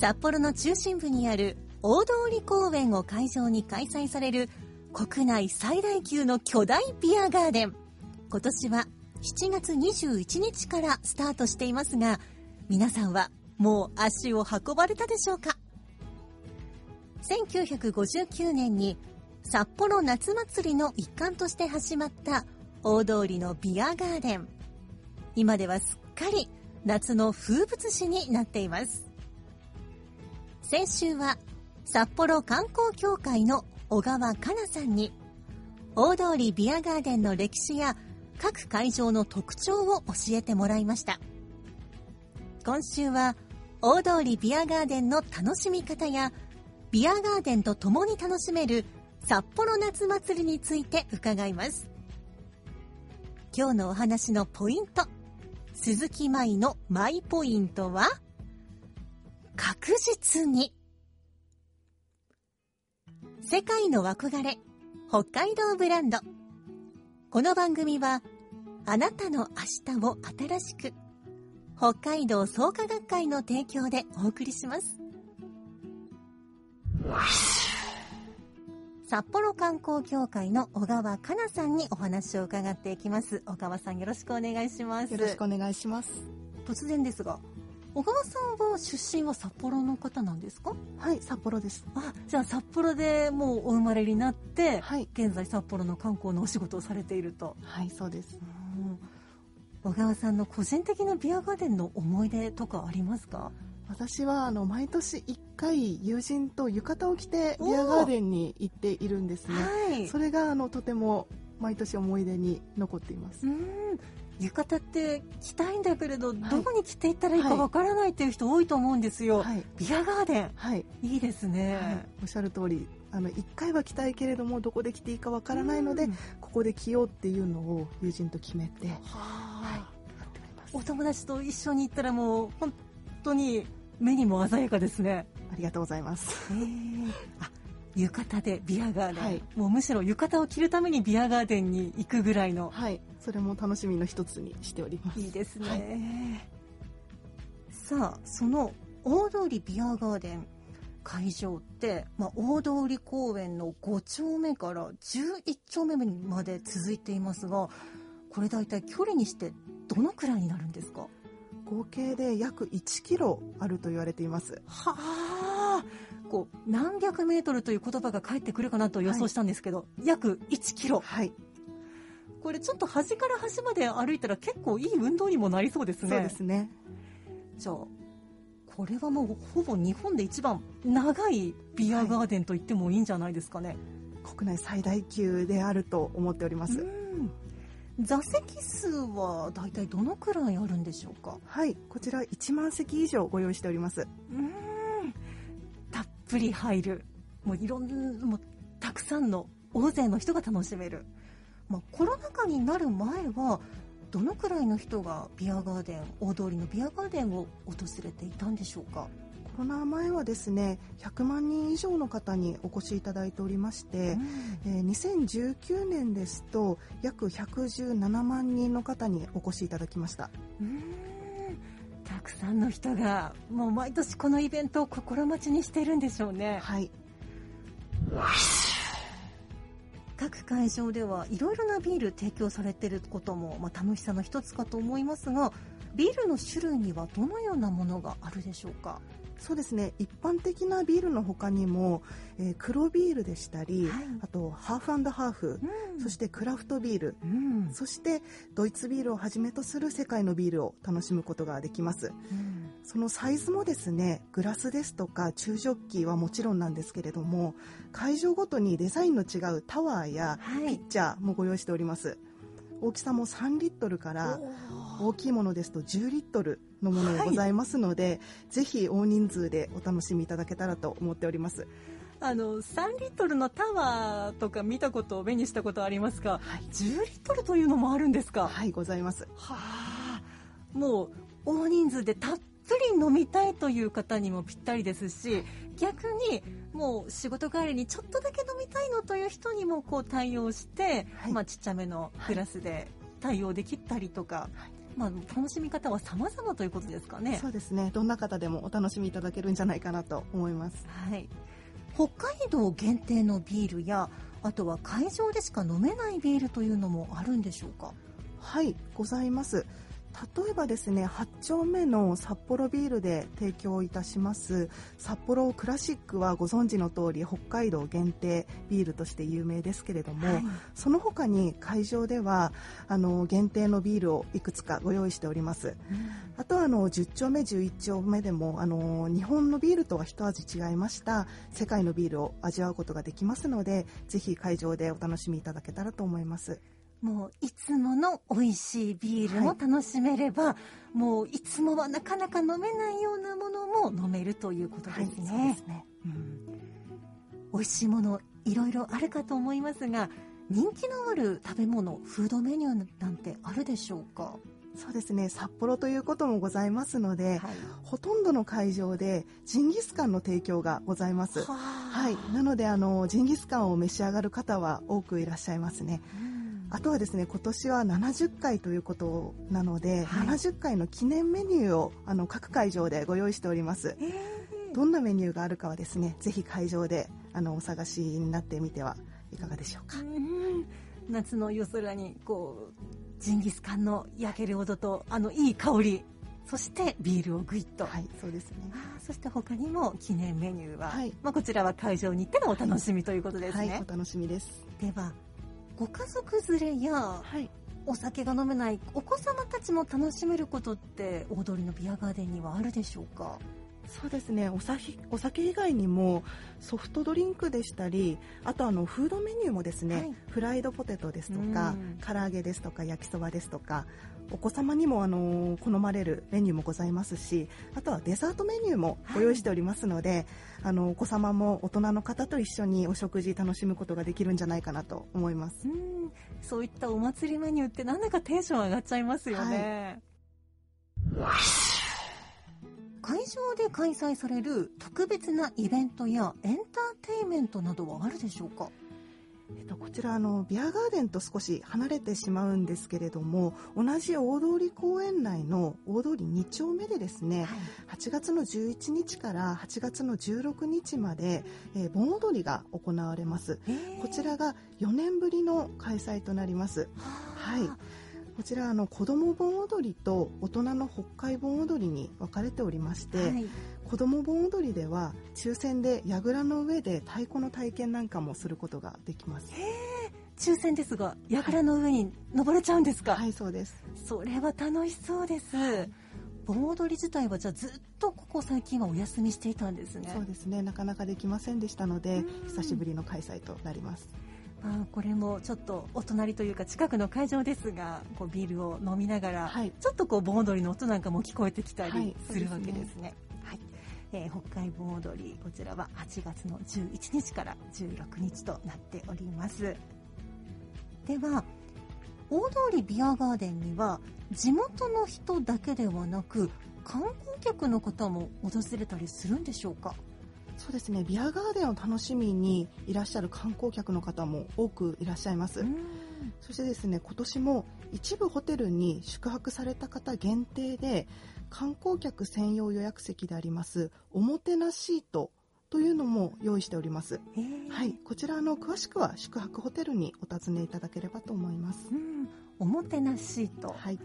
札幌の中心部にある大通公園を会場に開催される国内最大級の巨大ビアガーデン。今年は7月21日からスタートしていますが、皆さんはもう足を運ばれたでしょうか？1959年に札幌夏祭りの一環として始まった大通りのビアガーデン。今ではすっかり夏の風物詩になっています。先週は札幌観光協会の小川香奈さんに大通りビアガーデンの歴史や各会場の特徴を教えてもらいました。今週は大通りビアガーデンの楽しみ方やビアガーデンと共に楽しめる札幌夏祭りについて伺います。今日のお話のポイント。鈴木舞のマイポイントは？確実に。世界の憧れ北海道ブランド。この番組はあなたの明日を新しく北海道創価学会の提供でお送りします。札幌観光協会の小川香奈さんにお話を伺っていきます。小川さんよろしくお願いします。よろしくお願いします。突然ですが小川さんは出身は札幌の方なんですか？はい、札幌です。あじゃあ札幌でもうお生まれになって、はい現在札幌の観光のお仕事をされていると、はい、そうです。小川さんの個人的なビアガーデンの思い出とかありますか？私はあの毎年1回友人と浴衣を着てビアガーデンに行っているんですね。はいそれがあのとても毎年思い出に残っています。うん浴衣って着たいんだけれど、い。どこに着ていったらいいかわからないっていう人多いと思うんですよ、はい、ビアガーデン。はい、いいですね、はい、おっしゃる通り、あの1回は着たいけれどもどこで着ていいかわからないので、うん。ここで着ようっていうのを友人と決めて、はあ。お友達と一緒に行ったらもう本当に目にも鮮やかですね。ありがとうございます。へー。あ浴衣でビアガーデン、はい。もうむしろ浴衣を着るためにビアガーデンに行くぐらいの。はい、それも楽しみの一つにしております。いいですね、はい。さあその大通りビアガーデン会場って、まあ、大通公園の5丁目から11丁目まで続いていますがこれ大体距離にしてどのくらいになるんですか？合計で約1キロあると言われています。はあ。こう何百メートルという言葉が返ってくるかなと予想したんですけど、約1キロ。はい、これちょっと端から端まで歩いたら結構いい運動にもなりそうですね。そうですね。じゃあこれはもうほぼ日本で一番長いビアガーデンと言ってもいいんじゃないですかね、国内最大級であると思っております。うん。座席数は大体どのくらいあるんでしょうか？はい、こちら1万席以上ご用意しております。うん。たっぷり入る。もういろんもうたくさんの大勢の人が楽しめる、まあ、コロナ禍になる前はどのくらいの人がビアガーデン大通りのビアガーデンを訪れていたんでしょうか？コロナ前はですね、100万人以上の方にお越しいただいておりまして、えー2019年ですと約117万人の方にお越しいただきました。うん。たくさんの人がもう毎年このイベントを心待ちにしているんでしょうね。はい、各会場ではいろいろなビール提供されていることも、まあ、楽しさの一つかと思いますがビールの種類にはどのようなものがあるでしょうか？そうですね。一般的なビールの他にも、えー黒ビールでしたり、はい。あとハーフハーフ、うん。そしてクラフトビールうん。そしてドイツビールをはじめとする世界のビールを楽しむことができます。うんそのサイズもですねグラスですとか中ジョッキはもちろんなんですけれども会場ごとにデザインの違うタワーやはい。ピッチャーもご用意しております。大きさも3リットルから大きいものですと10リットルのものもございますので、ぜひ大人数でお楽しみいただけたらと思っております。あの3リットルのタワーとか見たこと目にしたことありますが、10リットルというのもあるんですか？はいございます。はあ。もう大人数でたっぷり飲みたいという方にもぴったりですし逆にもう仕事帰りにちょっとだけ飲みたいのという人にもこう対応して、はい。まあ、ちっちゃめのグラスで対応できたりとか、まあ、楽しみ方は様々ということですかね。そうですね。どんな方でもお楽しみいただけるんじゃないかなと思います。はい、北海道限定のビールやあとは会場でしか飲めないビールというのもあるんでしょうか？はいございます例えばですね8丁目の札幌ビールで提供いたします札幌クラシックはご存知の通り北海道限定ビールとして有名ですけれども、はい。その他に会場ではあの限定のビールをいくつかご用意しております。あとはあの10丁目11丁目でもあの日本のビールとは一味違いました世界のビールを味わうことができますのでぜひ会場でお楽しみいただけたらと思いますもういつもの美味しいビールも楽しめれば、もういつもはなかなか飲めないようなものも飲めるということですね。はいすね。うん。美味しいものいろいろあるかと思いますが人気のある食べ物フードメニューなんてあるでしょうか、そうですね。札幌ということもございますので、はい。ほとんどの会場でジンギスカンの提供がございます。ははい、なのであのジンギスカンを召し上がる方は多くいらっしゃいますね。うんあとはですね今年は70回ということなので、はい70回の記念メニューをあの各会場でご用意しております。えーどんなメニューがあるかはですねぜひ会場であのお探しになってみてはいかがでしょうか。うん夏の夜空にこうジンギスカンの焼ける音とあのいい香りそしてビールをグイッと、はい、そうですね。そして他にも記念メニューは、はいまあ、こちらは会場に行ってのお楽しみということですはい、ね、お楽しみです。ではご家族連れやはい。お酒が飲めないお子様たちも楽しめることって大通りのビアガーデンにはあるでしょうか？そうですね。お酒お酒以外にもソフトドリンクでしたりあとあのフードメニューもですね、はい。フライドポテトですとかうん。唐揚げですとか焼きそばですとかお子様にもあの好まれるメニューもございますしあとはデザートメニューもご用意しておりますので、あのお子様も大人の方と一緒にお食事楽しむことができるんじゃないかなと思います。うん。そういったお祭りメニューってなんだかテンション上がっちゃいますよね、会場で開催される特別なイベントやエンターテインメントなどはあるでしょうか？えっと、こちらあのビアガーデンと少し離れてしまうんですけれども同じ大通公園内の大通2丁目でですね、8月の11日から8月の16日まで、えー盆踊りが行われます。こちらが4年ぶりの開催となります。はいこちらあの子ども盆踊りと大人の北海盆踊りに分かれておりまして、はい。子ども盆踊りでは抽選で櫓の上で太鼓の体験なんかもすることができます。抽選ですが櫓の上に登れちゃうんですか、はいそうです。それは楽しそうです、盆踊り自体はじゃあずっとここ最近はお休みしていたんですね。そうですね。なかなかできませんでしたのでうん。久しぶりの開催となりますまあ、これもちょっとお隣というか近くの会場ですがこうビールを飲みながら、はい。ちょっとこう盆踊りの音なんかも聞こえてきたはいりするわけですね。はい。えー北海盆踊りこちらは8月の11日から16日となっております。では大通ビアガーデンには地元の人だけではなく観光客の方も訪れたりするんでしょうか？そうですね。ビアガーデンを楽しみにいらっしゃる観光客の方も多くいらっしゃいます、そしてですね今年も一部ホテルに宿泊された方限定で観光客専用予約席でありますおもてなシートというのも用意しております。え。ーはい。こちらあの詳しくは宿泊ホテルにお尋ねいただければと思います。うん。おもてなしと、はい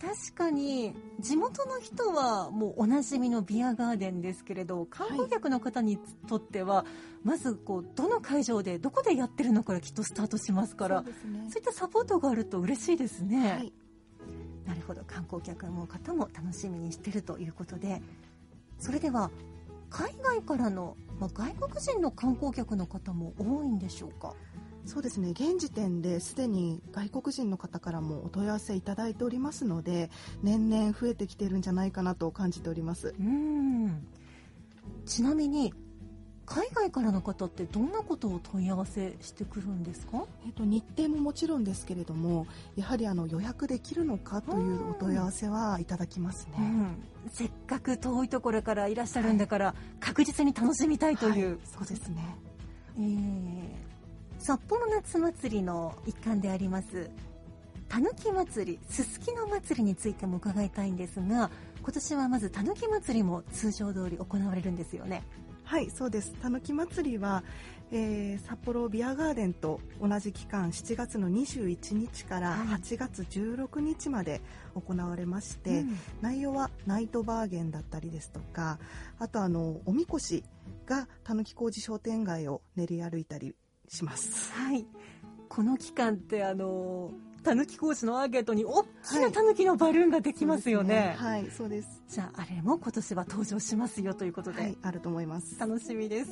確かに地元の人はもうおなじみのビアガーデンですけれど観光客の方にとっては、まずこうどの会場でどこでやってるのからきっとスタートしますからそうね。そういったサポートがあると嬉しいですね、はい。なるほど。観光客の方も楽しみにしてるということで。それでは海外からの、まあ、外国人の観光客の方も多いんでしょうか？そうですね。現時点ですでに外国人の方からもお問い合わせいただいておりますので年々増えてきているんじゃないかなと感じております。うん。ちなみに海外からの方ってどんなことを問い合わせしてくるんですか？えっと、日程ももちろんですけれどもやはりあの予約できるのかというお問い合わせはいただきますね、うん、せっかく遠いところからいらっしゃるんだから、確実に楽しみたいという、はい。そうですね。えー札幌夏祭りの一環でありますたぬき祭りすすきの祭りについても伺いたいんですが今年はまずたぬき祭りも通常通り行われるんですよね。はいそうです。たぬき祭りは、えー札幌ビアガーデンと同じ期間7月の21日からはい。8月16日まで行われまして、うん。内容はナイトバーゲンだったりですとかあとあのおみこしがたぬき工事商店街を練り歩いたりします。はい。この期間ってあのたぬき工事のアーケードに大きなたぬきのバルーンができますよね,、はいそうです。じゃああれも今年は登場しますよということで、はいあると思います。楽しみです。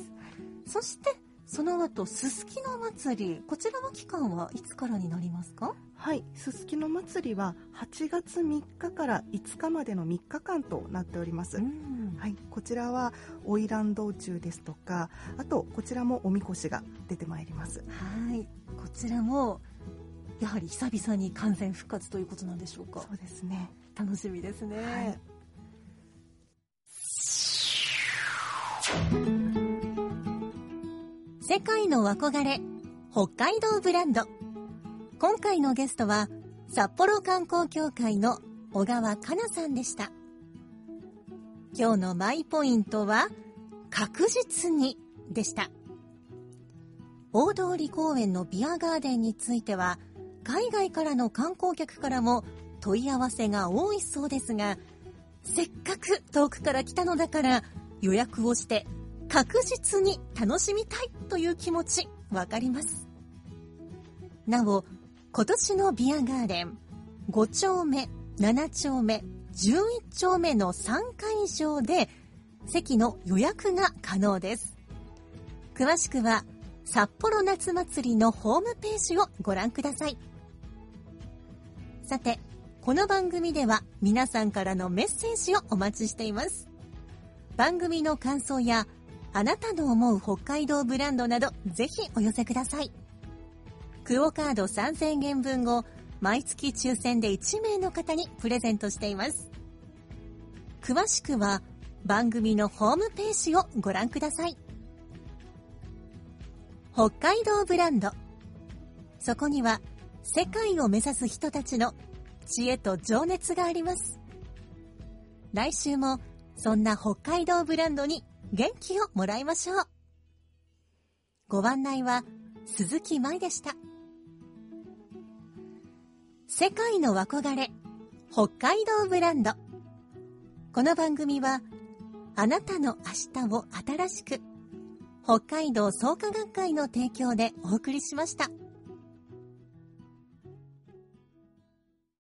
そしてその後すすきの祭りこちらの期間はいつからになりますか？はいすすきの祭りは8月3日から5日までの3日間となっております、ん。はい、こちらは花魁道中ですとかあとこちらもおみこしが出てまいります。はいこちらもやはり久々に完全復活ということなんでしょうか？そうですね。楽しみですね、はい世界の憧れ北海道ブランド。今回のゲストは札幌観光協会の小川かなさんでした。今日のマイポイントは確実にでした。大通公園のビアガーデンについては海外からの観光客からも問い合わせが多いそうですがせっかく遠くから来たのだから予約をして確実に楽しみたいという気持ちわかります。なお今年のビアガーデン5丁目7丁目11丁目の3会場で席の予約が可能です。詳しくは札幌夏祭りのホームページをご覧ください。さてこの番組では皆さんからのメッセージをお待ちしています。番組の感想やあなたの思う北海道ブランドなどぜひお寄せください。クオカード3000円分を毎月抽選で1名の方にプレゼントしています。詳しくは番組のホームページをご覧ください。北海道ブランド。そこには世界を目指す人たちの知恵と情熱があります。来週もそんな北海道ブランドに元気をもらいましょう。ご案内は鈴木舞でした。世界の憧れ北海道ブランド。この番組はあなたの明日を新しく北海道創価学会の提供でお送りしました。